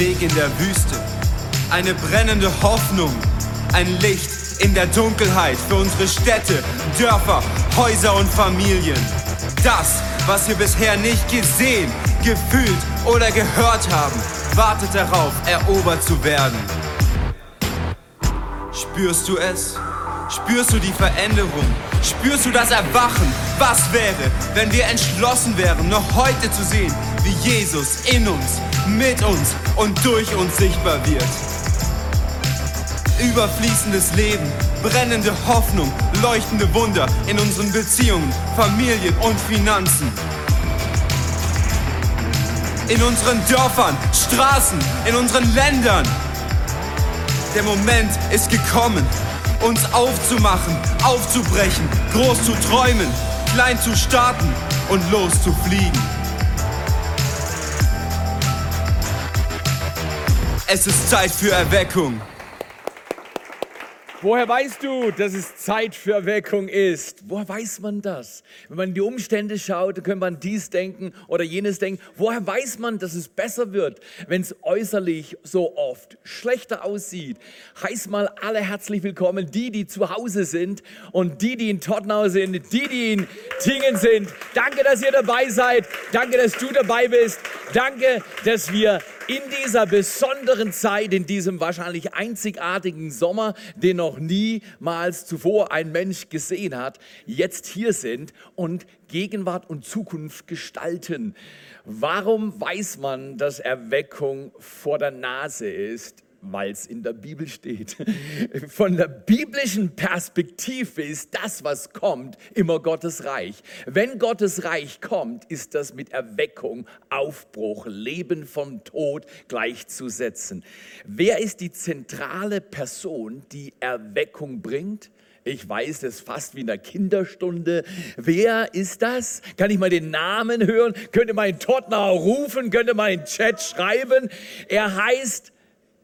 Weg in der Wüste, eine brennende Hoffnung, ein Licht in der Dunkelheit für unsere Städte, Dörfer, Häuser und Familien. Das, was wir bisher nicht gesehen, gefühlt oder gehört haben, wartet darauf, erobert zu werden. Spürst du es? Spürst du die Veränderung? Spürst du das Erwachen? Was wäre, wenn wir entschlossen wären, noch heute zu sehen, wie Jesus in uns, mit uns und durch uns sichtbar wird? Überfließendes Leben, brennende Hoffnung, leuchtende Wunder in unseren Beziehungen, Familien und Finanzen. In unseren Dörfern, Straßen, in unseren Ländern. Der Moment ist gekommen, uns aufzumachen, aufzubrechen, groß zu träumen, klein zu starten und loszufliegen. Es ist Zeit für Erweckung. Woher weißt du, dass es Zeit für Erweckung ist? Woher weiß man das? Wenn man in die Umstände schaut, dann könnte man dies denken oder jenes denken. Woher weiß man, dass es besser wird, wenn es äußerlich so oft schlechter aussieht? Heiß mal alle herzlich willkommen, die, die zu Hause sind und die, die in Tottenau sind, die, die in Tingen sind. Danke, dass ihr dabei seid. Danke, dass du dabei bist. Danke, dass wir in dieser besonderen Zeit, in diesem wahrscheinlich einzigartigen Sommer, den noch niemals zuvor ein Mensch gesehen hat, jetzt hier sind und Gegenwart und Zukunft gestalten. Warum weiß man, dass Erweckung vor der Nase ist? Weil es in der Bibel steht. Von der biblischen Perspektive ist das, was kommt, immer Gottes Reich. Wenn Gottes Reich kommt, ist das mit Erweckung, Aufbruch, Leben vom Tod gleichzusetzen. Wer ist die zentrale Person, die Erweckung bringt? Ich weiß es fast wie in der Kinderstunde. Wer ist das? Kann ich mal den Namen hören? Könnte mal in Tottenau rufen? Könnte mal in Chat schreiben? Er heißt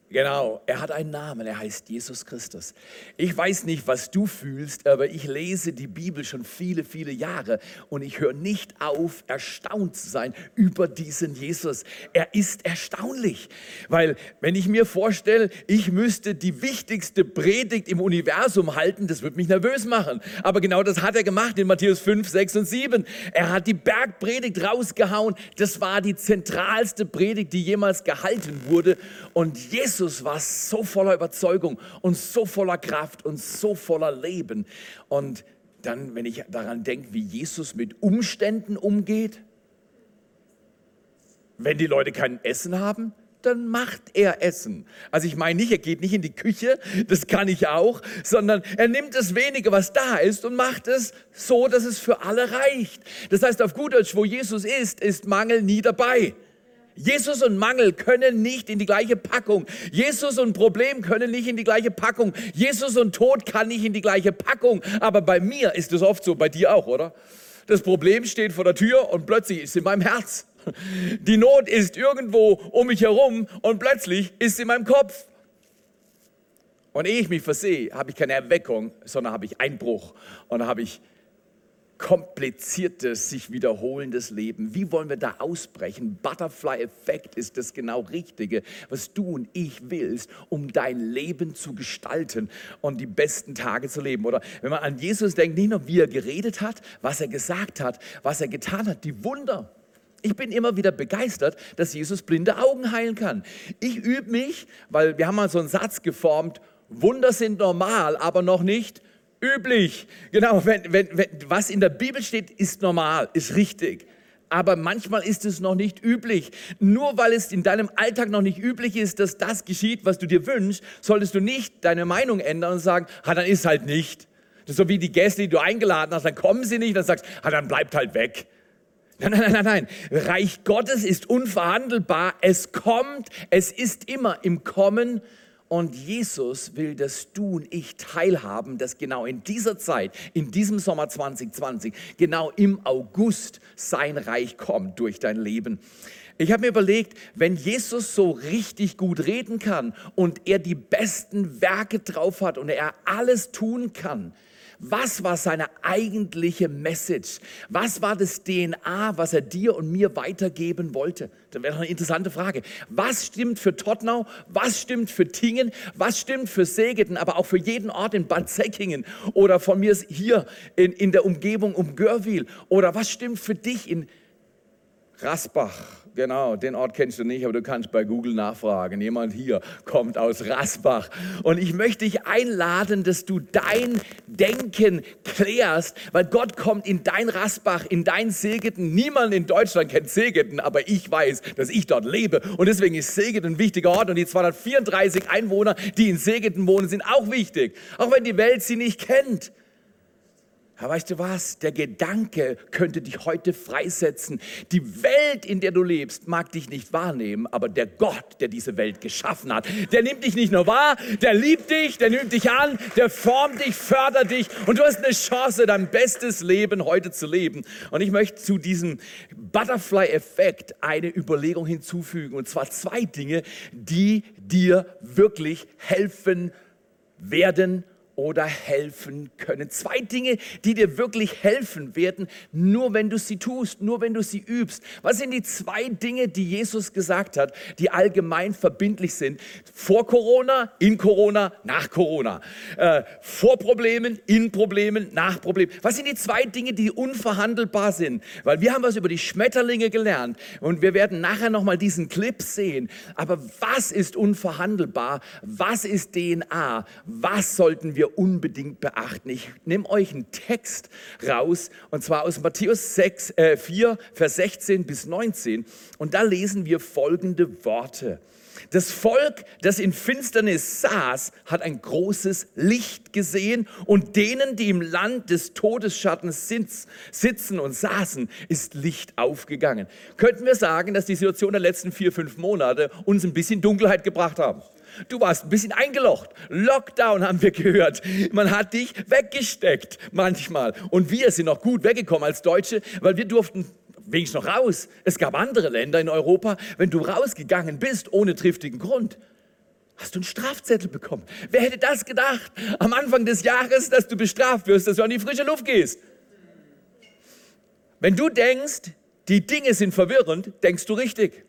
Genau, er hat einen Namen, er heißt Jesus Christus. Ich weiß nicht, was du fühlst, aber ich lese die Bibel schon viele, viele Jahre und ich höre nicht auf, erstaunt zu sein über diesen Jesus. Er ist erstaunlich, weil wenn ich mir vorstelle, ich müsste die wichtigste Predigt im Universum halten, das würde mich nervös machen. Aber genau das hat er gemacht in Matthäus 5, 6 und 7. Er hat die Bergpredigt rausgehauen. Das war die zentralste Predigt, die jemals gehalten wurde. Und Jesus Jesus war so voller Überzeugung und so voller Kraft und so voller Leben. Und dann, wenn ich daran denke, wie Jesus mit Umständen umgeht, wenn die Leute kein Essen haben, dann macht er Essen. Also ich meine nicht, er geht nicht in die Küche, das kann ich auch, sondern er nimmt das wenige, was da ist und macht es so, dass es für alle reicht. Das heißt auf gut Deutsch, wo Jesus ist, ist Mangel nie dabei. Jesus und Mangel können nicht in die gleiche Packung. Jesus und Problem können nicht in die gleiche Packung. Jesus und Tod kann nicht in die gleiche Packung. Aber bei mir ist es oft so, bei dir auch, oder? Das Problem steht vor der Tür und plötzlich ist es in meinem Herz. Die Not ist irgendwo um mich herum und plötzlich ist es in meinem Kopf. Und ehe ich mich versehe, habe ich keine Erweckung, sondern habe ich Einbruch und habe ich kompliziertes, sich wiederholendes Leben. Wie wollen wir da ausbrechen? Butterfly-Effekt ist das genau Richtige, was du und ich willst, um dein Leben zu gestalten und die besten Tage zu leben. Oder wenn man an Jesus denkt, nicht nur wie er geredet hat, was er gesagt hat, was er getan hat, die Wunder. Ich bin immer wieder begeistert, dass Jesus blinde Augen heilen kann. Ich übe mich, weil wir haben mal so einen Satz geformt, Wunder sind normal, aber noch nicht üblich. Genau, wenn, wenn, wenn, was in der Bibel steht, ist normal, ist richtig. Aber manchmal ist es noch nicht üblich. Nur weil es in deinem Alltag noch nicht üblich ist, dass das geschieht, was du dir wünschst, solltest du nicht deine Meinung ändern und sagen, ha, dann ist halt nicht. Das ist so wie die Gäste, die du eingeladen hast, dann kommen sie nicht, dann sagst, ha, dann bleibt halt weg. Nein, nein, nein, nein, nein. Reich Gottes ist unverhandelbar. Es kommt, es ist immer im Kommen und Jesus will, dass du und ich teilhaben, dass genau in dieser Zeit, in diesem Sommer 2020, genau im August sein Reich kommt durch dein Leben. Ich habe mir überlegt, wenn Jesus so richtig gut reden kann und er die besten Werke drauf hat und er alles tun kann, Was war seine eigentliche Message? Was war das DNA, was er dir und mir weitergeben wollte? Das wäre eine interessante Frage. Was stimmt für Tottenau? Was stimmt für Tingen? Was stimmt für Segeten, aber auch für jeden Ort in Bad Säckingen oder von mir hier in, in der Umgebung um Görwil? Oder was stimmt für dich in Rasbach? Genau, den Ort kennst du nicht, aber du kannst bei Google nachfragen. Jemand hier kommt aus Rasbach. Und ich möchte dich einladen, dass du dein Denken klärst, weil Gott kommt in dein Rasbach, in dein Segeten. Niemand in Deutschland kennt Segeten, aber ich weiß, dass ich dort lebe. Und deswegen ist Segeten ein wichtiger Ort. Und die 234 Einwohner, die in Segeten wohnen, sind auch wichtig. Auch wenn die Welt sie nicht kennt. Aber weißt du was? Der Gedanke könnte dich heute freisetzen. Die Welt, in der du lebst, mag dich nicht wahrnehmen, aber der Gott, der diese Welt geschaffen hat, der nimmt dich nicht nur wahr, der liebt dich, der nimmt dich an, der formt dich, fördert dich und du hast eine Chance, dein bestes Leben heute zu leben. Und ich möchte zu diesem Butterfly-Effekt eine Überlegung hinzufügen und zwar zwei Dinge, die dir wirklich helfen werden oder helfen können. Zwei Dinge, die dir wirklich helfen werden, nur wenn du sie tust, nur wenn du sie übst. Was sind die zwei Dinge, die Jesus gesagt hat, die allgemein verbindlich sind? Vor Corona, in Corona, nach Corona. Äh, vor Problemen, in Problemen, nach Problemen. Was sind die zwei Dinge, die unverhandelbar sind? Weil wir haben was über die Schmetterlinge gelernt und wir werden nachher nochmal diesen Clip sehen. Aber was ist unverhandelbar? Was ist DNA? Was sollten wir wir unbedingt beachten. Ich nehme euch einen Text raus, und zwar aus Matthäus 6, äh, 4, Vers 16 bis 19. Und da lesen wir folgende Worte. Das Volk, das in Finsternis saß, hat ein großes Licht gesehen und denen, die im Land des Todesschattens sitzen und saßen, ist Licht aufgegangen. Könnten wir sagen, dass die Situation der letzten vier, fünf Monate uns ein bisschen Dunkelheit gebracht haben? Du warst ein bisschen eingelocht. Lockdown haben wir gehört. Man hat dich weggesteckt manchmal. Und wir sind noch gut weggekommen als Deutsche, weil wir durften wenigstens noch raus. Es gab andere Länder in Europa, wenn du rausgegangen bist ohne triftigen Grund, hast du einen Strafzettel bekommen. Wer hätte das gedacht am Anfang des Jahres, dass du bestraft wirst, dass du an die frische Luft gehst? Wenn du denkst, die Dinge sind verwirrend, denkst du richtig.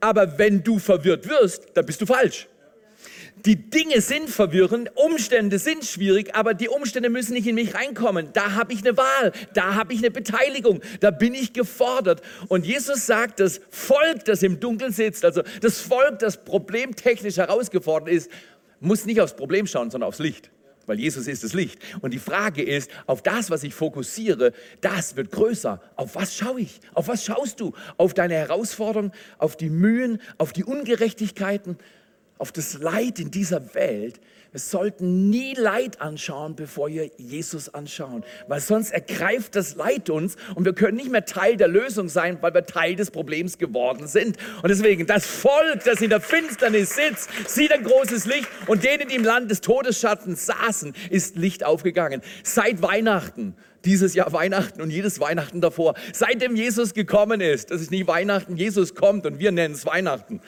Aber wenn du verwirrt wirst, dann bist du falsch. Die Dinge sind verwirrend, Umstände sind schwierig, aber die Umstände müssen nicht in mich reinkommen. Da habe ich eine Wahl, da habe ich eine Beteiligung, da bin ich gefordert. Und Jesus sagt, das Volk, das im Dunkeln sitzt, also das Volk, das problemtechnisch herausgefordert ist, muss nicht aufs Problem schauen, sondern aufs Licht weil Jesus ist das Licht. Und die Frage ist, auf das, was ich fokussiere, das wird größer. Auf was schaue ich? Auf was schaust du? Auf deine Herausforderungen, auf die Mühen, auf die Ungerechtigkeiten, auf das Leid in dieser Welt? Wir sollten nie Leid anschauen, bevor wir Jesus anschauen, weil sonst ergreift das Leid uns und wir können nicht mehr Teil der Lösung sein, weil wir Teil des Problems geworden sind. Und deswegen, das Volk, das in der Finsternis sitzt, sieht ein großes Licht und denen, die im Land des Todesschattens saßen, ist Licht aufgegangen. Seit Weihnachten dieses Jahr Weihnachten und jedes Weihnachten davor. Seitdem Jesus gekommen ist, das ist nicht Weihnachten, Jesus kommt und wir nennen es Weihnachten.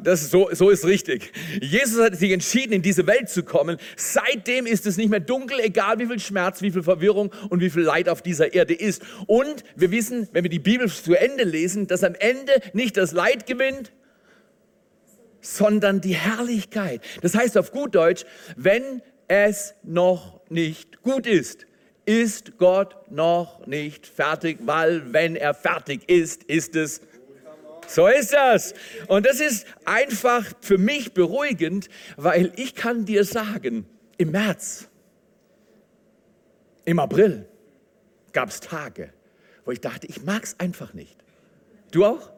Das ist so, so ist richtig. Jesus hat sich entschieden, in diese Welt zu kommen. Seitdem ist es nicht mehr dunkel, egal wie viel Schmerz, wie viel Verwirrung und wie viel Leid auf dieser Erde ist. Und wir wissen, wenn wir die Bibel zu Ende lesen, dass am Ende nicht das Leid gewinnt, sondern die Herrlichkeit. Das heißt auf gut Deutsch, wenn es noch nicht gut ist, ist Gott noch nicht fertig, weil wenn er fertig ist, ist es so ist das. Und das ist einfach für mich beruhigend, weil ich kann dir sagen, im März, im April gab es Tage, wo ich dachte, ich mag es einfach nicht. Du auch?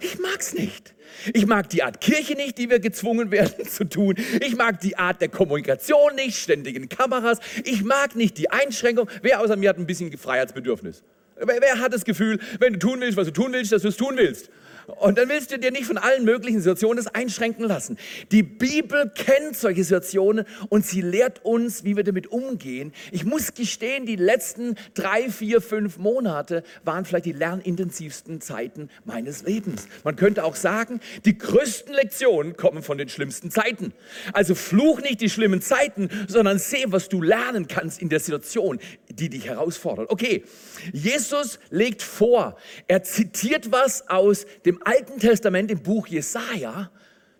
Ich mag's nicht. Ich mag die Art Kirche nicht, die wir gezwungen werden zu tun. Ich mag die Art der Kommunikation nicht, ständigen Kameras. Ich mag nicht die Einschränkung. Wer außer mir hat ein bisschen Freiheitsbedürfnis? Wer, hat das Gefühl, wenn du tun willst, was du tun willst, dass du es tun willst? Und dann willst du dir nicht von allen möglichen Situationen das einschränken lassen. Die Bibel kennt solche Situationen und sie lehrt uns, wie wir damit umgehen. Ich muss gestehen, die letzten drei, vier, fünf Monate waren vielleicht die lernintensivsten Zeiten meines Lebens. Man könnte auch sagen, die größten Lektionen kommen von den schlimmsten Zeiten. Also fluch nicht die schlimmen Zeiten, sondern seh, was du lernen kannst in der Situation, die dich herausfordert. Okay, Jesus legt vor, er zitiert was aus dem Alten Testament im Buch Jesaja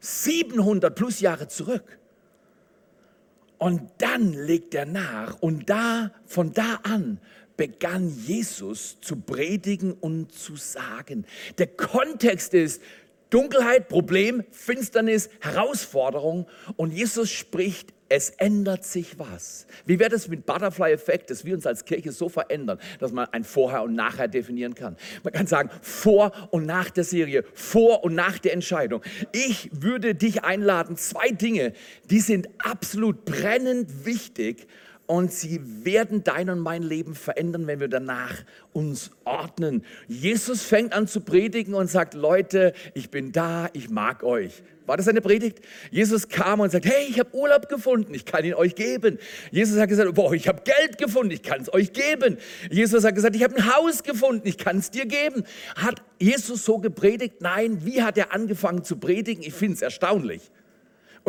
700 plus Jahre zurück. Und dann legt er nach und da, von da an begann Jesus zu predigen und zu sagen. Der Kontext ist Dunkelheit, Problem, Finsternis, Herausforderung und Jesus spricht es ändert sich was. Wie wäre das mit Butterfly-Effekt, dass wir uns als Kirche so verändern, dass man ein Vorher und Nachher definieren kann? Man kann sagen, vor und nach der Serie, vor und nach der Entscheidung. Ich würde dich einladen, zwei Dinge, die sind absolut brennend wichtig und sie werden dein und mein Leben verändern, wenn wir danach uns ordnen. Jesus fängt an zu predigen und sagt, Leute, ich bin da, ich mag euch. War das eine Predigt? Jesus kam und sagt, hey, ich habe Urlaub gefunden, ich kann ihn euch geben. Jesus hat gesagt, boah, ich habe Geld gefunden, ich kann es euch geben. Jesus hat gesagt, ich habe ein Haus gefunden, ich kann es dir geben. Hat Jesus so gepredigt? Nein, wie hat er angefangen zu predigen? Ich finde es erstaunlich.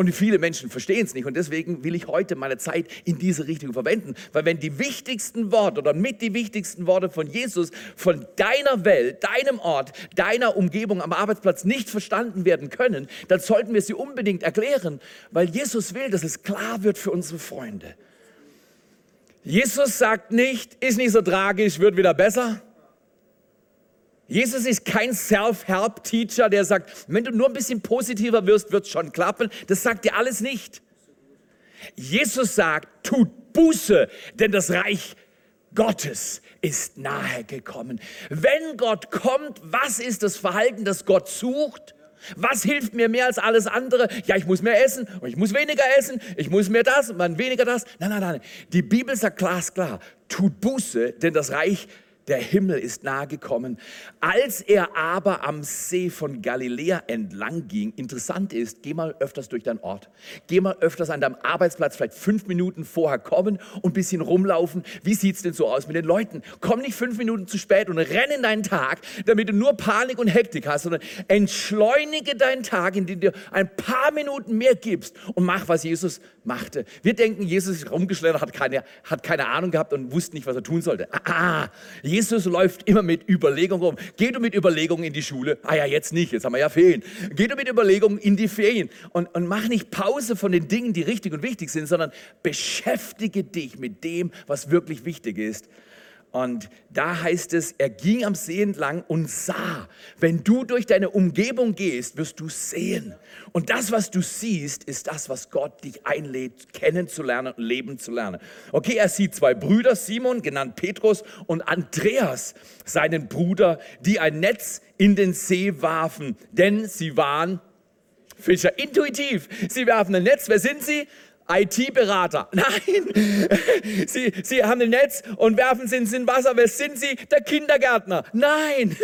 Und viele Menschen verstehen es nicht. Und deswegen will ich heute meine Zeit in diese Richtung verwenden. Weil wenn die wichtigsten Worte oder mit die wichtigsten Worte von Jesus von deiner Welt, deinem Ort, deiner Umgebung am Arbeitsplatz nicht verstanden werden können, dann sollten wir sie unbedingt erklären. Weil Jesus will, dass es klar wird für unsere Freunde. Jesus sagt nicht, ist nicht so tragisch, wird wieder besser Jesus ist kein Self-Help-Teacher, der sagt, wenn du nur ein bisschen positiver wirst, wird es schon klappen. Das sagt dir alles nicht. Jesus sagt, tut Buße, denn das Reich Gottes ist nahe gekommen. Wenn Gott kommt, was ist das Verhalten, das Gott sucht? Was hilft mir mehr als alles andere? Ja, ich muss mehr essen und ich muss weniger essen, ich muss mehr das und dann weniger das. Nein, nein, nein. Die Bibel sagt glasklar, tut Buße, denn das Reich der Himmel ist nahe gekommen. Als er aber am See von Galiläa entlang ging, interessant ist, geh mal öfters durch deinen Ort. Geh mal öfters an deinem Arbeitsplatz, vielleicht fünf Minuten vorher kommen und ein bisschen rumlaufen. Wie sieht es denn so aus mit den Leuten? Komm nicht fünf Minuten zu spät und renn in deinen Tag, damit du nur Panik und Hektik hast, sondern entschleunige deinen Tag, indem du ein paar Minuten mehr gibst und mach, was Jesus machte. Wir denken, Jesus ist rumgeschleudert, hat keine, hat keine Ahnung gehabt und wusste nicht, was er tun sollte. Ah, Jesus läuft immer mit Überlegungen rum. Geh du mit Überlegungen in die Schule? Ah ja, jetzt nicht, jetzt haben wir ja Ferien. Geh du mit Überlegungen in die Ferien und, und mach nicht Pause von den Dingen, die richtig und wichtig sind, sondern beschäftige dich mit dem, was wirklich wichtig ist. Und da heißt es, er ging am See entlang und sah. Wenn du durch deine Umgebung gehst, wirst du sehen. Und das, was du siehst, ist das, was Gott dich einlädt, kennenzulernen und leben zu lernen. Okay, er sieht zwei Brüder, Simon, genannt Petrus, und Andreas, seinen Bruder, die ein Netz in den See warfen, denn sie waren Fischer. Intuitiv. Sie werfen ein Netz. Wer sind sie? IT-Berater. Nein, sie, sie haben ein Netz und werfen es ins Wasser. Wer sind sie? Der Kindergärtner. Nein.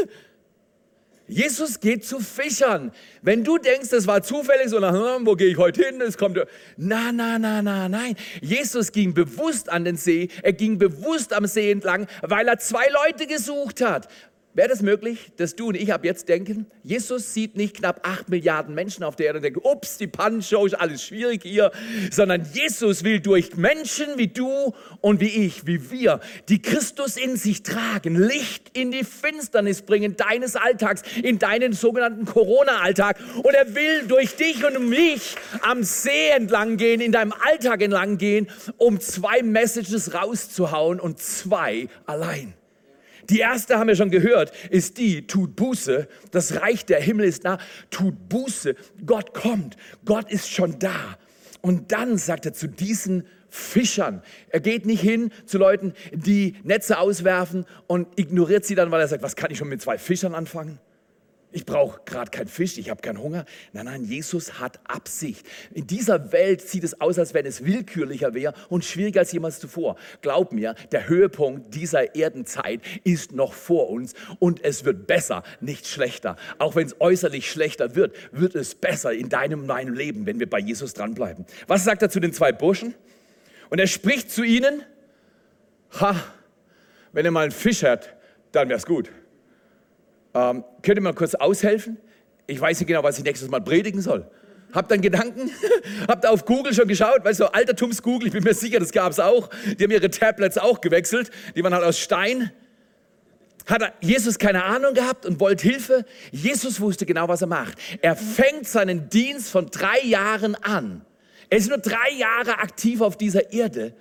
Jesus geht zu Fischern. Wenn du denkst, das war zufällig, so nach, wo gehe ich heute hin? Es kommt, na, na, na, na, nein. Jesus ging bewusst an den See. Er ging bewusst am See entlang, weil er zwei Leute gesucht hat. Wäre das möglich, dass du und ich ab jetzt denken, Jesus sieht nicht knapp acht Milliarden Menschen auf der Erde und denkt, ups, die Pannenshow ist alles schwierig hier, sondern Jesus will durch Menschen wie du und wie ich, wie wir, die Christus in sich tragen, Licht in die Finsternis bringen, deines Alltags, in deinen sogenannten Corona-Alltag. Und er will durch dich und mich am See entlang gehen, in deinem Alltag entlang gehen, um zwei Messages rauszuhauen und zwei allein. Die erste haben wir schon gehört, ist die, tut Buße, das Reich der Himmel ist nah, tut Buße, Gott kommt, Gott ist schon da. Und dann sagt er zu diesen Fischern, er geht nicht hin zu Leuten, die Netze auswerfen und ignoriert sie dann, weil er sagt, was kann ich schon mit zwei Fischern anfangen? Ich brauche gerade keinen Fisch, ich habe keinen Hunger. Nein, nein, Jesus hat Absicht. In dieser Welt sieht es aus, als wenn es willkürlicher wäre und schwieriger als jemals zuvor. Glaub mir, der Höhepunkt dieser Erdenzeit ist noch vor uns und es wird besser, nicht schlechter. Auch wenn es äußerlich schlechter wird, wird es besser in deinem meinem Leben, wenn wir bei Jesus dranbleiben. Was sagt er zu den zwei Burschen? Und er spricht zu ihnen, ha, wenn ihr mal einen Fisch habt, dann wäre es gut. Ähm, könnt ihr mal kurz aushelfen? Ich weiß nicht genau, was ich nächstes Mal predigen soll. Habt ihr einen Gedanken? Habt ihr auf Google schon geschaut? Weißt du, Altertums-Google, ich bin mir sicher, das gab es auch. Die haben ihre Tablets auch gewechselt. Die waren halt aus Stein. Hat Jesus keine Ahnung gehabt und wollte Hilfe? Jesus wusste genau, was er macht. Er fängt seinen Dienst von drei Jahren an. Er ist nur drei Jahre aktiv auf dieser Erde.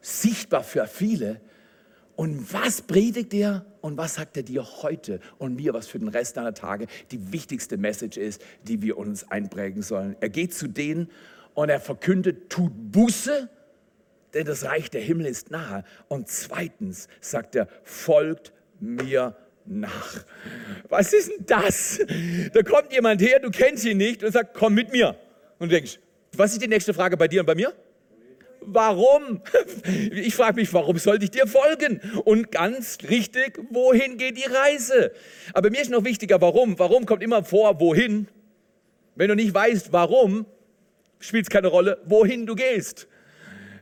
Sichtbar für viele. Und was predigt er und was sagt er dir heute und mir, was für den Rest deiner Tage die wichtigste Message ist, die wir uns einprägen sollen? Er geht zu denen und er verkündet, tut Buße, denn das Reich der Himmel ist nahe. Und zweitens sagt er, folgt mir nach. Was ist denn das? Da kommt jemand her, du kennst ihn nicht und sagt, komm mit mir. Und du denkst, was ist die nächste Frage bei dir und bei mir? Warum? Ich frage mich, warum sollte ich dir folgen? Und ganz richtig, wohin geht die Reise? Aber mir ist noch wichtiger, warum? Warum kommt immer vor, wohin? Wenn du nicht weißt, warum, spielt es keine Rolle, wohin du gehst.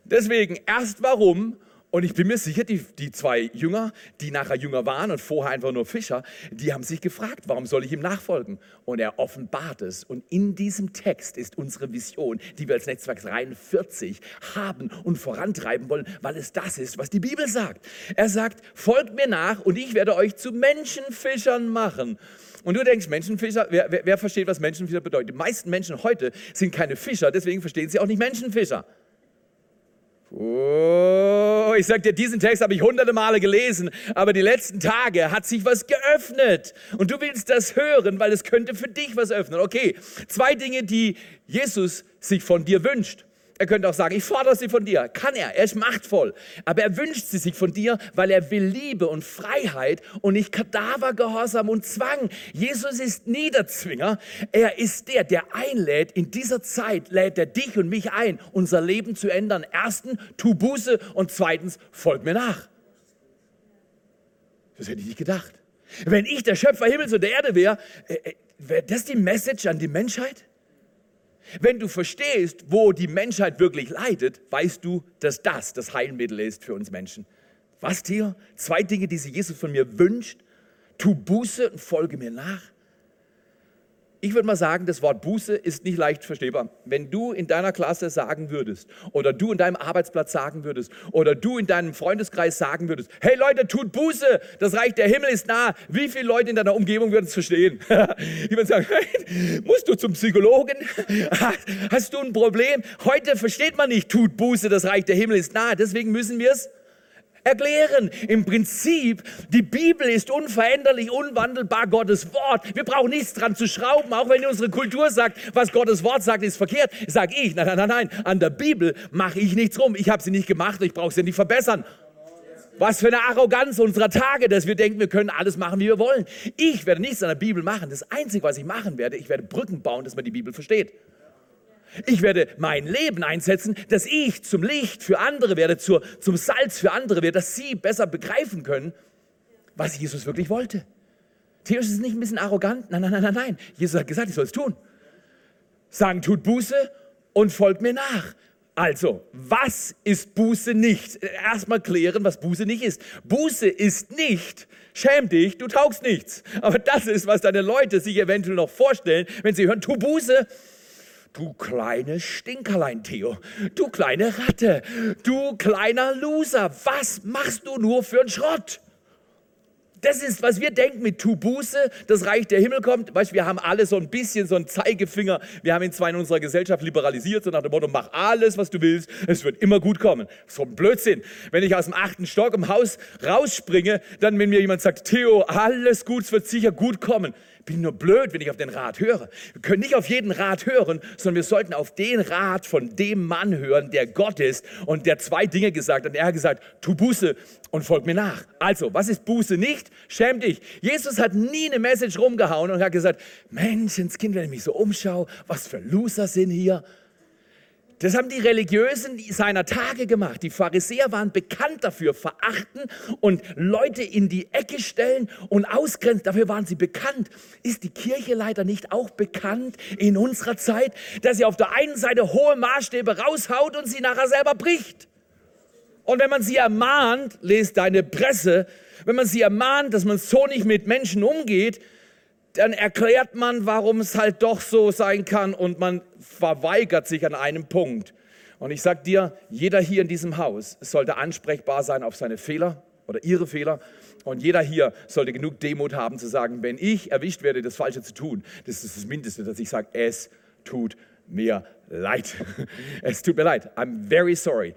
Deswegen erst warum und ich bin mir sicher, die, die zwei Jünger, die nachher Jünger waren und vorher einfach nur Fischer, die haben sich gefragt, warum soll ich ihm nachfolgen? Und er offenbart es. Und in diesem Text ist unsere Vision, die wir als Netzwerk 43 haben und vorantreiben wollen, weil es das ist, was die Bibel sagt. Er sagt, folgt mir nach und ich werde euch zu Menschenfischern machen. Und du denkst, Menschenfischer, wer, wer, wer versteht, was Menschenfischer bedeutet? Die meisten Menschen heute sind keine Fischer, deswegen verstehen sie auch nicht Menschenfischer. Oh, ich sag dir, diesen Text habe ich hunderte Male gelesen, aber die letzten Tage hat sich was geöffnet. Und du willst das hören, weil es könnte für dich was öffnen. Okay, zwei Dinge, die Jesus sich von dir wünscht. Er könnte auch sagen, ich fordere sie von dir. Kann er, er ist machtvoll. Aber er wünscht sie sich von dir, weil er will Liebe und Freiheit und nicht Kadavergehorsam und Zwang. Jesus ist nie der Zwinger. Er ist der, der einlädt. In dieser Zeit lädt er dich und mich ein, unser Leben zu ändern. Erstens, tu Buße und zweitens, folg mir nach. Das hätte ich nicht gedacht. Wenn ich der Schöpfer Himmels und der Erde wäre, äh, äh, wäre das die Message an die Menschheit? Wenn du verstehst, wo die Menschheit wirklich leidet, weißt du, dass das das Heilmittel ist für uns Menschen. Was, Theo? Zwei Dinge, die sich Jesus von mir wünscht. Tu Buße und folge mir nach. Ich würde mal sagen, das Wort Buße ist nicht leicht verstehbar. Wenn du in deiner Klasse sagen würdest oder du in deinem Arbeitsplatz sagen würdest oder du in deinem Freundeskreis sagen würdest, hey Leute, tut Buße, das Reich der Himmel ist nah. Wie viele Leute in deiner Umgebung würden es verstehen? Die würden sagen, hey, musst du zum Psychologen? Hast du ein Problem? Heute versteht man nicht, tut Buße, das Reich der Himmel ist nah. Deswegen müssen wir es erklären. Im Prinzip, die Bibel ist unveränderlich, unwandelbar Gottes Wort. Wir brauchen nichts dran zu schrauben, auch wenn unsere Kultur sagt, was Gottes Wort sagt, ist verkehrt. Sag ich, nein, nein, nein, nein, an der Bibel mache ich nichts rum. Ich habe sie nicht gemacht, ich brauche sie nicht verbessern. Was für eine Arroganz unserer Tage, dass wir denken, wir können alles machen, wie wir wollen. Ich werde nichts an der Bibel machen. Das Einzige, was ich machen werde, ich werde Brücken bauen, dass man die Bibel versteht. Ich werde mein Leben einsetzen, dass ich zum Licht für andere werde, zur, zum Salz für andere werde, dass sie besser begreifen können, was Jesus wirklich wollte. Theos ist nicht ein bisschen arrogant. Nein, nein, nein, nein, nein. Jesus hat gesagt, ich soll es tun. Sagen, tut Buße und folgt mir nach. Also, was ist Buße nicht? Erstmal klären, was Buße nicht ist. Buße ist nicht, schäm dich, du taugst nichts. Aber das ist, was deine Leute sich eventuell noch vorstellen, wenn sie hören, tu Buße Du kleine Stinkerlein, Theo. Du kleine Ratte. Du kleiner Loser. Was machst du nur für einen Schrott? Das ist, was wir denken mit Tu Buße, das Reich der Himmel kommt. Weißt, wir haben alle so ein bisschen so einen Zeigefinger. Wir haben ihn zwar in unserer Gesellschaft liberalisiert, so nach dem Motto, mach alles, was du willst, es wird immer gut kommen. So ein Blödsinn. Wenn ich aus dem achten Stock im Haus rausspringe, dann, wenn mir jemand sagt, Theo, alles gut, es wird sicher gut kommen bin nur blöd, wenn ich auf den Rat höre. Wir können nicht auf jeden Rat hören, sondern wir sollten auf den Rat von dem Mann hören, der Gott ist und der zwei Dinge gesagt hat. Und er hat gesagt, tu Buße und folg mir nach. Also, was ist Buße nicht? Schäm dich. Jesus hat nie eine Message rumgehauen und hat gesagt, Menschenskind, wenn ich mich so umschaue, was für Loser sind hier. Das haben die Religiösen seiner Tage gemacht. Die Pharisäer waren bekannt dafür, verachten und Leute in die Ecke stellen und ausgrenzen. Dafür waren sie bekannt. Ist die Kirche leider nicht auch bekannt in unserer Zeit, dass sie auf der einen Seite hohe Maßstäbe raushaut und sie nachher selber bricht? Und wenn man sie ermahnt, lest deine Presse, wenn man sie ermahnt, dass man so nicht mit Menschen umgeht, dann erklärt man, warum es halt doch so sein kann und man verweigert sich an einem Punkt. Und ich sage dir, jeder hier in diesem Haus sollte ansprechbar sein auf seine Fehler oder ihre Fehler. Und jeder hier sollte genug Demut haben zu sagen, wenn ich erwischt werde, das Falsche zu tun, das ist das Mindeste, dass ich sage, es tut mir leid. Es tut mir leid. I'm very sorry.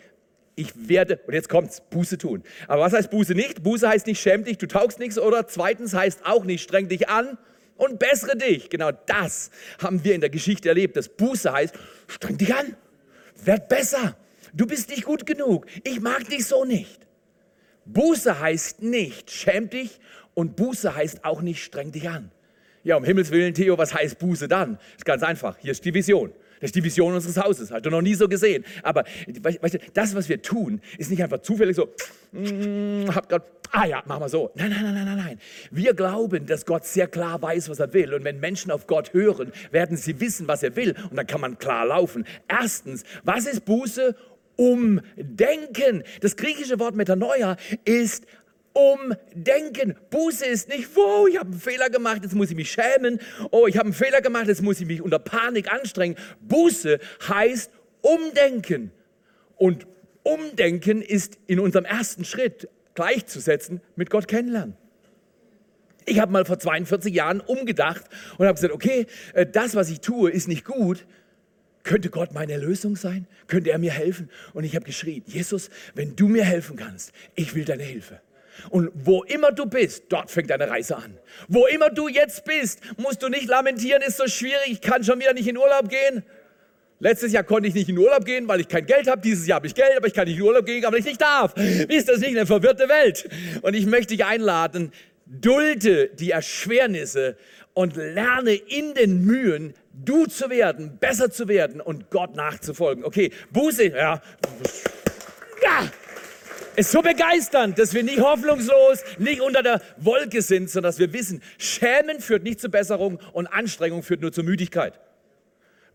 Ich werde, und jetzt kommt's, Buße tun. Aber was heißt Buße nicht? Buße heißt nicht, schäm dich, du taugst nichts. Oder zweitens heißt auch nicht, streng dich an, und bessere dich. Genau das haben wir in der Geschichte erlebt. Das Buße heißt, streng dich an, werd besser. Du bist nicht gut genug. Ich mag dich so nicht. Buße heißt nicht, schäm dich und Buße heißt auch nicht, streng dich an. Ja, um Himmels Willen, Theo, was heißt Buße dann? Ist ganz einfach. Hier ist die Vision. Das ist die Vision unseres Hauses. Hat du noch nie so gesehen. Aber weißt du, das, was wir tun, ist nicht einfach zufällig so, mm, hab grad, ah ja, machen wir so. Nein, nein, nein, nein, nein. Wir glauben, dass Gott sehr klar weiß, was er will. Und wenn Menschen auf Gott hören, werden sie wissen, was er will. Und dann kann man klar laufen. Erstens, was ist Buße? Umdenken. Das griechische Wort Metanoia ist umdenken. Buße ist nicht, wo, ich habe einen Fehler gemacht, jetzt muss ich mich schämen. Oh, ich habe einen Fehler gemacht, jetzt muss ich mich unter Panik anstrengen. Buße heißt umdenken. Und umdenken ist in unserem ersten Schritt gleichzusetzen mit Gott kennenlernen. Ich habe mal vor 42 Jahren umgedacht und habe gesagt, okay, äh, das, was ich tue, ist nicht gut. Könnte Gott meine Erlösung sein? Könnte er mir helfen? Und ich habe geschrien, Jesus, wenn du mir helfen kannst, ich will deine Hilfe. Und wo immer du bist, dort fängt deine Reise an. Wo immer du jetzt bist, musst du nicht lamentieren, ist so schwierig, ich kann schon wieder nicht in Urlaub gehen. Letztes Jahr konnte ich nicht in Urlaub gehen, weil ich kein Geld habe. Dieses Jahr habe ich Geld, aber ich kann nicht in Urlaub gehen, aber ich nicht darf. Ist das nicht eine verwirrte Welt? Und ich möchte dich einladen, dulde die Erschwernisse und lerne in den Mühen, du zu werden, besser zu werden und Gott nachzufolgen. Okay, Buße, ja. ja ist so begeisternd, dass wir nicht hoffnungslos, nicht unter der Wolke sind, sondern dass wir wissen, Schämen führt nicht zur Besserung und Anstrengung führt nur zur Müdigkeit.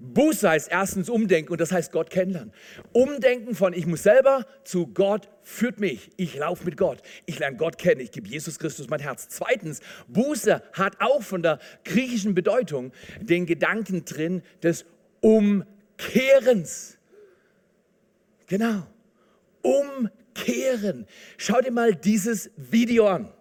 Buße heißt erstens umdenken und das heißt Gott kennenlernen. Umdenken von ich muss selber zu Gott führt mich. Ich laufe mit Gott. Ich lerne Gott kennen. Ich gebe Jesus Christus mein Herz. Zweitens, Buße hat auch von der griechischen Bedeutung den Gedanken drin des Umkehrens. Genau. Umkehren kehren. Schau dir mal dieses Video an.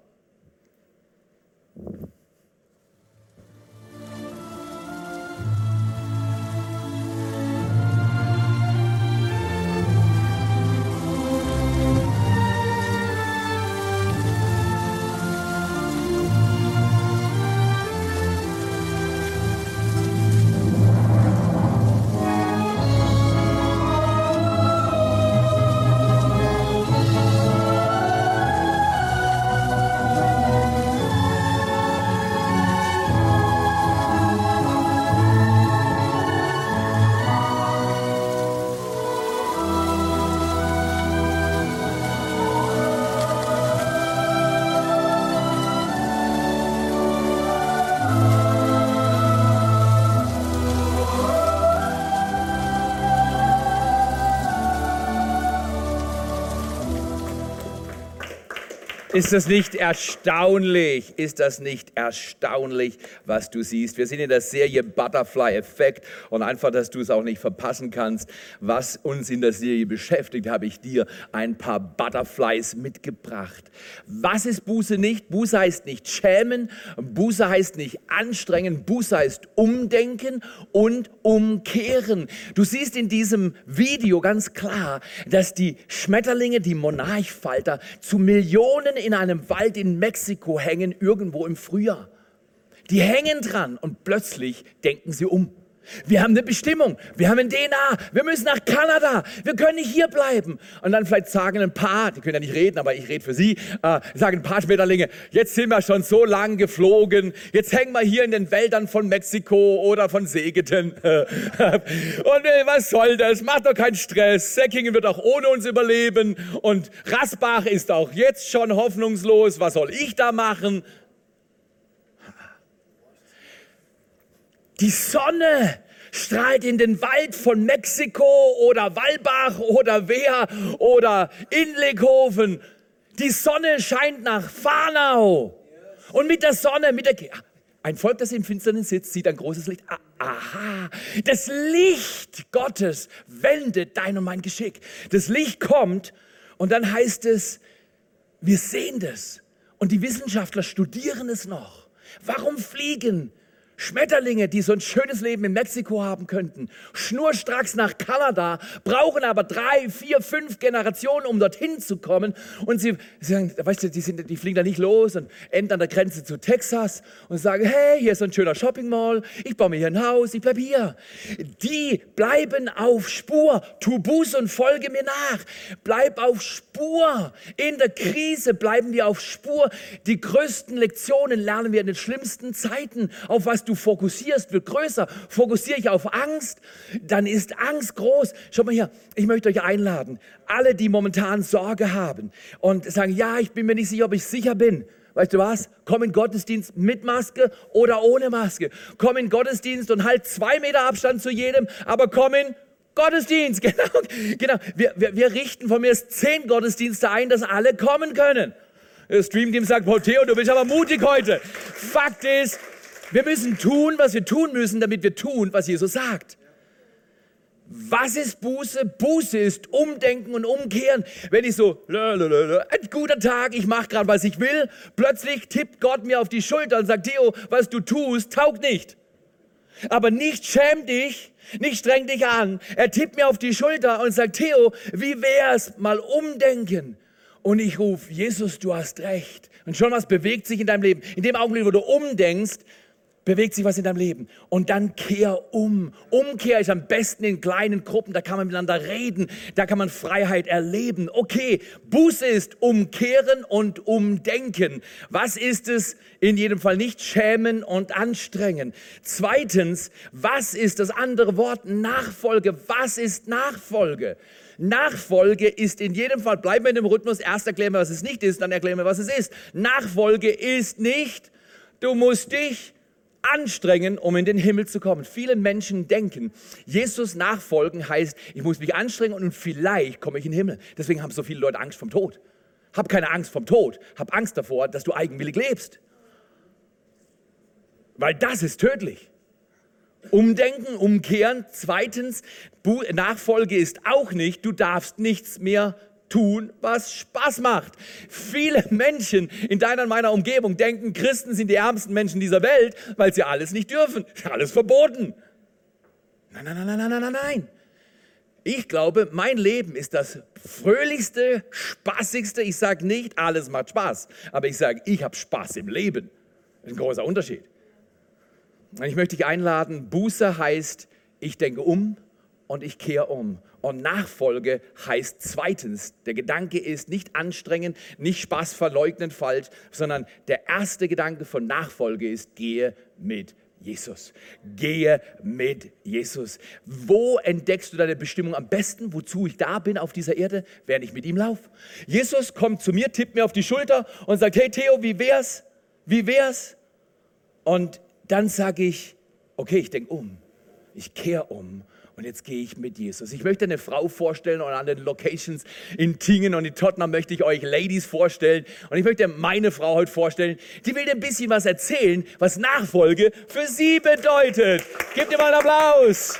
Ist das nicht erstaunlich? Ist das nicht erstaunlich, was du siehst? Wir sind in der Serie Butterfly Effekt und einfach, dass du es auch nicht verpassen kannst, was uns in der Serie beschäftigt, habe ich dir ein paar Butterflies mitgebracht. Was ist Buße nicht? Buße heißt nicht schämen, Buße heißt nicht anstrengen, Buße heißt umdenken und umkehren. Du siehst in diesem Video ganz klar, dass die Schmetterlinge, die Monarchfalter zu Millionen in einem Wald in Mexiko hängen, irgendwo im Frühjahr. Die hängen dran und plötzlich denken sie um. Wir haben eine Bestimmung, wir haben ein DNA, wir müssen nach Kanada, wir können nicht hier bleiben. Und dann vielleicht sagen ein paar, die können ja nicht reden, aber ich rede für sie, äh, sagen ein paar Schmetterlinge, jetzt sind wir schon so lang geflogen, jetzt hängen wir hier in den Wäldern von Mexiko oder von Segeten. Und äh, was soll das? Macht doch keinen Stress. Säckingen wird auch ohne uns überleben. Und Rasbach ist auch jetzt schon hoffnungslos. Was soll ich da machen? Die Sonne strahlt in den Wald von Mexiko oder Walbach oder Wehr oder Inleghofen. Die Sonne scheint nach Farnau. Und mit der Sonne, mit der... Ein Volk, das im Finsternen sitzt, sieht ein großes Licht. Ah, aha, das Licht Gottes wendet dein und mein Geschick. Das Licht kommt und dann heißt es, wir sehen das. Und die Wissenschaftler studieren es noch. Warum fliegen Schmetterlinge, die so ein schönes Leben in Mexiko haben könnten, schnurstracks nach Kanada, brauchen aber drei, vier, fünf Generationen, um dorthin zu kommen. Und sie, sie sagen, weißt du, die, sind, die fliegen da nicht los und enden an der Grenze zu Texas und sagen, hey, hier ist ein schöner Shopping Mall, ich baue mir hier ein Haus, ich bleibe hier. Die bleiben auf Spur, tu Buß und folge mir nach. Bleib auf Spur. In der Krise bleiben wir auf Spur. Die größten Lektionen lernen wir in den schlimmsten Zeiten. Auf was du du fokussierst, wird größer. Fokussiere ich auf Angst, dann ist Angst groß. Schau mal hier, ich möchte euch einladen. Alle, die momentan Sorge haben und sagen, ja, ich bin mir nicht sicher, ob ich sicher bin. Weißt du was? Komm in Gottesdienst mit Maske oder ohne Maske. Komm in Gottesdienst und halt zwei Meter Abstand zu jedem, aber komm in Gottesdienst. Genau, genau. Wir, wir, wir richten von mir zehn Gottesdienste ein, dass alle kommen können. Das Streamteam sagt, Paul Theo, du bist aber mutig heute. Fakt ist, wir müssen tun, was wir tun müssen, damit wir tun, was Jesus sagt. Was ist Buße? Buße ist Umdenken und Umkehren. Wenn ich so, ein guter Tag, ich mache gerade, was ich will, plötzlich tippt Gott mir auf die Schulter und sagt, Theo, was du tust, taugt nicht. Aber nicht schäm dich, nicht streng dich an. Er tippt mir auf die Schulter und sagt, Theo, wie wär's, mal umdenken. Und ich rufe, Jesus, du hast recht. Und schon was bewegt sich in deinem Leben. In dem Augenblick, wo du umdenkst, bewegt sich was in deinem Leben. Und dann kehr um. Umkehr ist am besten in kleinen Gruppen, da kann man miteinander reden, da kann man Freiheit erleben. Okay, Buße ist umkehren und umdenken. Was ist es? In jedem Fall nicht schämen und anstrengen. Zweitens, was ist das andere Wort? Nachfolge. Was ist Nachfolge? Nachfolge ist in jedem Fall, bleiben wir in dem Rhythmus, erst erklären wir, was es nicht ist, dann erklären wir, was es ist. Nachfolge ist nicht, du musst dich anstrengen, um in den Himmel zu kommen. Viele Menschen denken, Jesus nachfolgen heißt, ich muss mich anstrengen und vielleicht komme ich in den Himmel. Deswegen haben so viele Leute Angst vom Tod. Hab keine Angst vom Tod, hab Angst davor, dass du eigenwillig lebst. Weil das ist tödlich. Umdenken, umkehren. Zweitens, Nachfolge ist auch nicht, du darfst nichts mehr tun, was Spaß macht. Viele Menschen in deiner und meiner Umgebung denken, Christen sind die ärmsten Menschen dieser Welt, weil sie alles nicht dürfen. Alles verboten. Nein, nein, nein, nein, nein, nein, nein. Ich glaube, mein Leben ist das fröhlichste, spaßigste. Ich sage nicht, alles macht Spaß, aber ich sage, ich habe Spaß im Leben. Das ist ein großer Unterschied. Und ich möchte dich einladen, Buße heißt, ich denke um und ich kehre um. Und Nachfolge heißt zweitens, der Gedanke ist nicht anstrengend, nicht Spaß verleugnen, falsch, sondern der erste Gedanke von Nachfolge ist, gehe mit Jesus. Gehe mit Jesus. Wo entdeckst du deine Bestimmung am besten? Wozu ich da bin auf dieser Erde, während ich mit ihm laufe? Jesus kommt zu mir, tippt mir auf die Schulter und sagt, hey Theo, wie wär's? Wie wär's? Und dann sage ich, okay, ich denke um. Ich kehre um und jetzt gehe ich mit Jesus. Ich möchte eine Frau vorstellen und an den Locations in Tingen und in Tottenham möchte ich euch Ladies vorstellen. Und ich möchte meine Frau heute vorstellen. Die will dir ein bisschen was erzählen, was Nachfolge für sie bedeutet. Gebt ihr mal einen Applaus.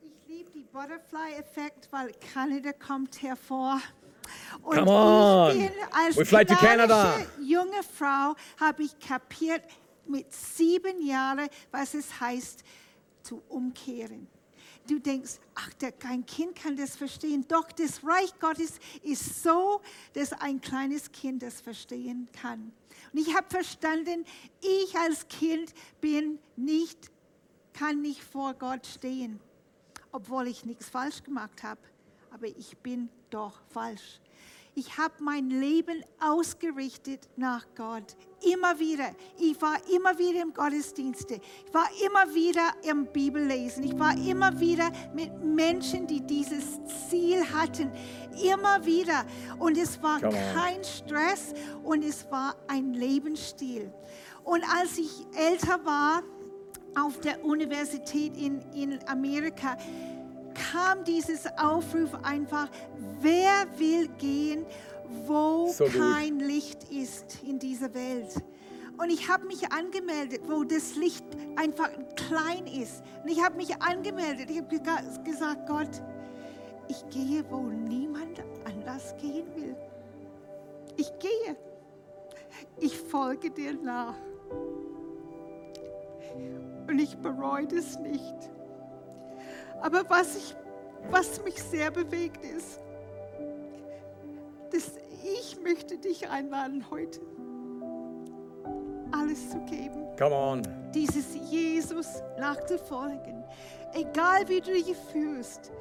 Ich liebe die Butterfly-Effekt, weil Kanada kommt hervor. Und Come on. Ich bin als We fly to Canada. junge Frau habe ich kapiert mit sieben Jahren, was es heißt zu umkehren. du denkst, ach, der, kein Kind kann das verstehen. Doch das Reich Gottes ist so, dass ein kleines Kind das verstehen kann. Und ich habe verstanden, ich als Kind bin nicht, kann nicht vor Gott stehen, obwohl ich nichts falsch gemacht habe. Aber ich bin doch falsch. Ich habe mein Leben ausgerichtet nach Gott. Immer wieder. Ich war immer wieder im Gottesdienste. Ich war immer wieder im Bibellesen. Ich war immer wieder mit Menschen, die dieses Ziel hatten. Immer wieder. Und es war kein Stress und es war ein Lebensstil. Und als ich älter war, auf der Universität in, in Amerika, kam dieses Aufruf einfach, wer will gehen, wo so kein Licht ist in dieser Welt. Und ich habe mich angemeldet, wo das Licht einfach klein ist. Und ich habe mich angemeldet. Ich habe gesagt, Gott, ich gehe, wo niemand anders gehen will. Ich gehe. Ich folge dir nach. Und ich bereue es nicht. Aber was, ich, was mich sehr bewegt ist, dass ich möchte dich einladen heute, alles zu geben. Come on. Dieses Jesus nachzufolgen. Egal wie du dich fühlst,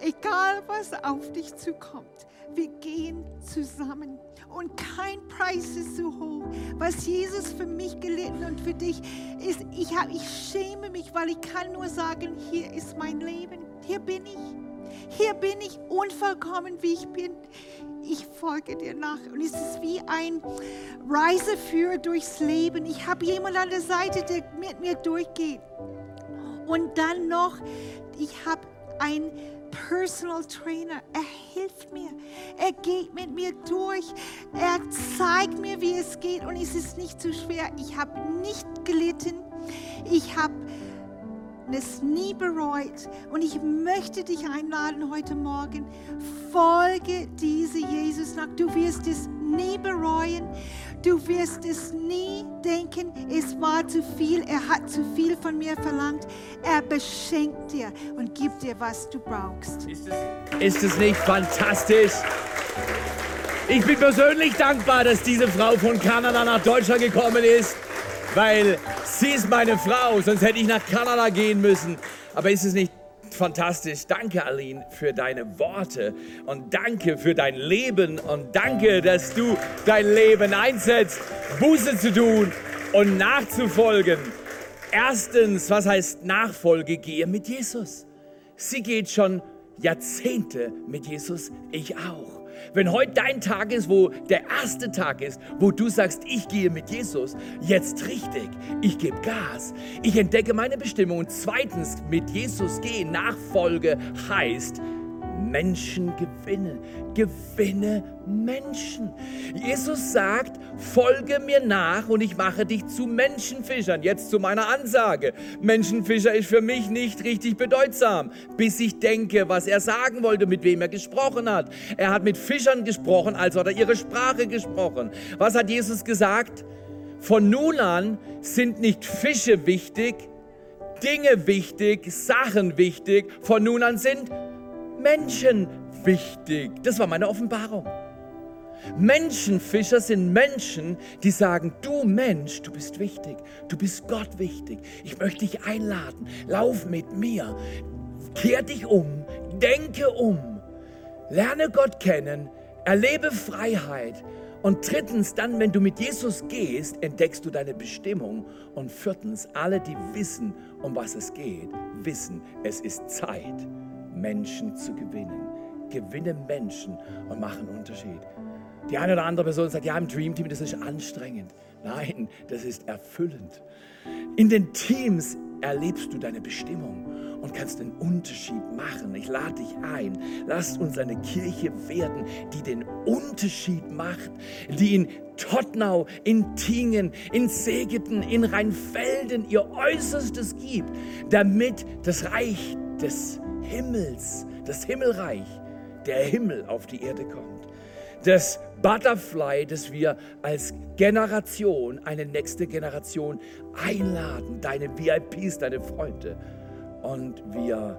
egal was auf dich zukommt, wir gehen zusammen und kein Preis ist so hoch. Was Jesus für mich gelitten und für dich ist, ich, hab, ich schäme mich, weil ich kann nur sagen, hier ist mein Leben, hier bin ich. Hier bin ich unvollkommen, wie ich bin. Ich folge dir nach. Und es ist wie ein Reiseführer durchs Leben. Ich habe jemanden an der Seite, der mit mir durchgeht. Und dann noch, ich habe ein Personal Trainer. Er hilft mir. Er geht mit mir durch. Er zeigt mir, wie es geht. Und es ist nicht zu schwer. Ich habe nicht gelitten. Ich habe es nie bereut. Und ich möchte dich einladen heute Morgen. Folge diese Jesus nach. Du wirst es nie bereuen. Du wirst es nie denken, es war zu viel, er hat zu viel von mir verlangt. Er beschenkt dir und gibt dir, was du brauchst. Ist es, nicht fantastisch? Ich bin persönlich dankbar, dass diese Frau von Kanada nach Deutschland gekommen ist, weil sie ist meine Frau, sonst hätte ich nach Kanada gehen müssen. Aber ist es nicht fantastisch. Danke, Aline, für deine Worte und danke für dein Leben und danke, dass du dein Leben einsetzt, Buße zu tun und nachzufolgen. Erstens, was heißt Nachfolge? Gehe mit Jesus. Sie geht schon Jahrzehnte mit Jesus, ich auch. Wenn heute dein Tag ist, wo der erste Tag ist, wo du sagst, ich gehe mit Jesus, jetzt richtig, ich gebe Gas, ich entdecke meine Bestimmung. Und zweitens, mit Jesus gehen, Nachfolge heißt, Menschen gewinne. Gewinne Menschen. Jesus sagt, folge mir nach und ich mache dich zu Menschenfischern. Jetzt zu meiner Ansage. Menschenfischer ist für mich nicht richtig bedeutsam, bis ich denke, was er sagen wollte, mit wem er gesprochen hat. Er hat mit Fischern gesprochen, also hat er ihre Sprache gesprochen. Was hat Jesus gesagt? Von nun an sind nicht Fische wichtig, Dinge wichtig, Sachen wichtig. Von nun an sind Menschen wichtig. Das war meine Offenbarung. Menschenfischer sind Menschen, die sagen, du Mensch, du bist wichtig, du bist Gott wichtig. Ich möchte dich einladen, lauf mit mir, kehr dich um, denke um, lerne Gott kennen, erlebe Freiheit. Und drittens, dann, wenn du mit Jesus gehst, entdeckst du deine Bestimmung. Und viertens, alle, die wissen, um was es geht, wissen, es ist Zeit Menschen zu gewinnen. Gewinne Menschen und mach einen Unterschied. Die eine oder andere Person sagt, ja, im Dream Team, das ist anstrengend. Nein, das ist erfüllend. In den Teams erlebst du deine Bestimmung und kannst einen Unterschied machen. Ich lade dich ein. Lasst uns eine Kirche werden, die den Unterschied macht, die in Tottnau, in Tingen, in Segeten, in Rheinfelden ihr Äußerstes gibt, damit das Reich des Himmels, das Himmelreich, der Himmel auf die Erde kommt. Das Butterfly, das wir als Generation, eine nächste Generation einladen, deine VIPs, deine Freunde. Und wir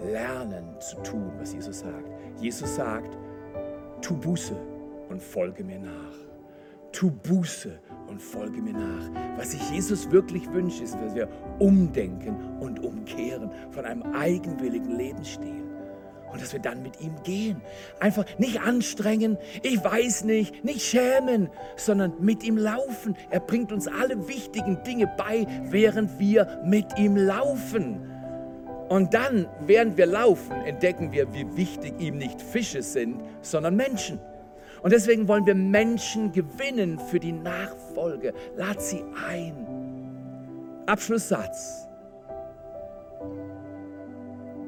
lernen zu tun, was Jesus sagt. Jesus sagt, tu Buße und folge mir nach. Tu Buße und folge mir nach. Was sich Jesus wirklich wünscht, ist, dass wir umdenken und umkehren von einem eigenwilligen Lebensstil. Und dass wir dann mit ihm gehen. Einfach nicht anstrengen, ich weiß nicht, nicht schämen, sondern mit ihm laufen. Er bringt uns alle wichtigen Dinge bei, während wir mit ihm laufen. Und dann, während wir laufen, entdecken wir, wie wichtig ihm nicht Fische sind, sondern Menschen. Und deswegen wollen wir Menschen gewinnen für die Nachfolge. Lad sie ein. Abschlusssatz.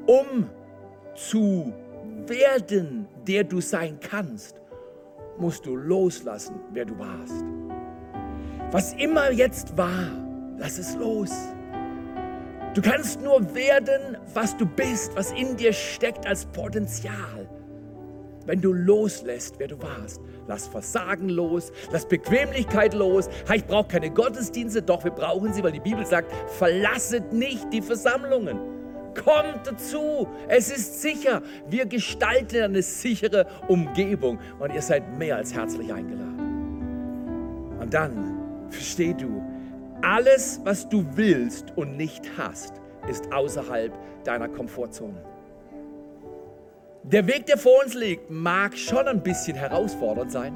Um zu werden, der du sein kannst, musst du loslassen, wer du warst. Was immer jetzt war, lass es los. Du kannst nur werden, was du bist, was in dir steckt als Potenzial. Wenn du loslässt, wer du warst. Lass Versagen los, lass Bequemlichkeit los. Ich brauche keine Gottesdienste, doch wir brauchen sie, weil die Bibel sagt, verlasset nicht die Versammlungen. Kommt dazu, es ist sicher. Wir gestalten eine sichere Umgebung und ihr seid mehr als herzlich eingeladen. Und dann versteh du, alles, was du willst und nicht hast, ist außerhalb deiner Komfortzone. Der Weg, der vor uns liegt, mag schon ein bisschen herausfordernd sein,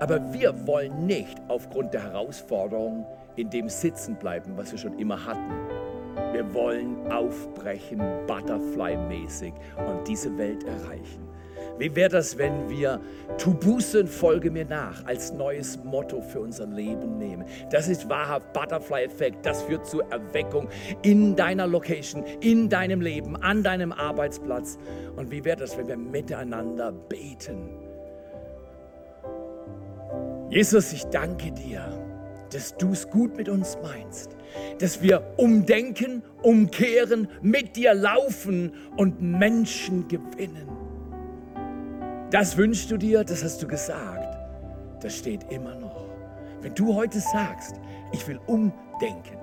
aber wir wollen nicht aufgrund der Herausforderung in dem sitzen bleiben, was wir schon immer hatten. Wir wollen aufbrechen, Butterfly-mäßig und diese Welt erreichen. Wie wäre das, wenn wir Tu Buße folge mir nach als neues Motto für unser Leben nehmen? Das ist wahrhaft Butterfly-Effekt. Das führt zur Erweckung in deiner Location, in deinem Leben, an deinem Arbeitsplatz. Und wie wäre das, wenn wir miteinander beten? Jesus, ich danke dir, dass du es gut mit uns meinst, dass wir umdenken, umkehren, mit dir laufen und Menschen gewinnen. Das wünschst du dir, das hast du gesagt. Das steht immer noch. Wenn du heute sagst, ich will umdenken,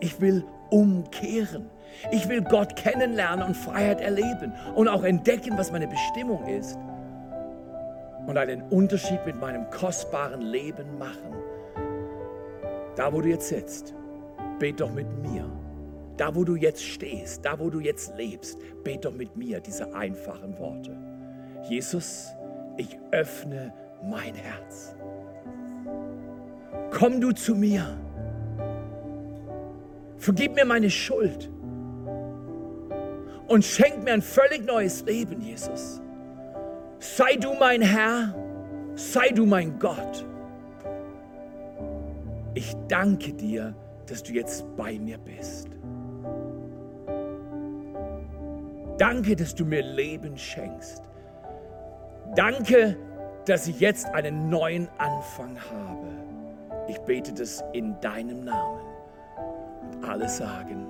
ich will umkehren, ich will Gott kennenlernen und Freiheit erleben und auch entdecken, was meine Bestimmung ist und einen Unterschied mit meinem kostbaren Leben machen. Da, wo du jetzt sitzt, bet doch mit mir. Da, wo du jetzt stehst, da, wo du jetzt lebst, bet doch mit mir diese einfachen Worte. Jesus, ich öffne mein Herz. Komm du zu mir. Vergib mir meine Schuld und schenk mir ein völlig neues Leben, Jesus. Sei du mein Herr, sei du mein Gott. Ich danke dir, dass du jetzt bei mir bist. Danke, dass du mir Leben schenkst. Danke, dass ich jetzt einen neuen Anfang habe. Ich bete das in deinem Namen. Und alle sagen,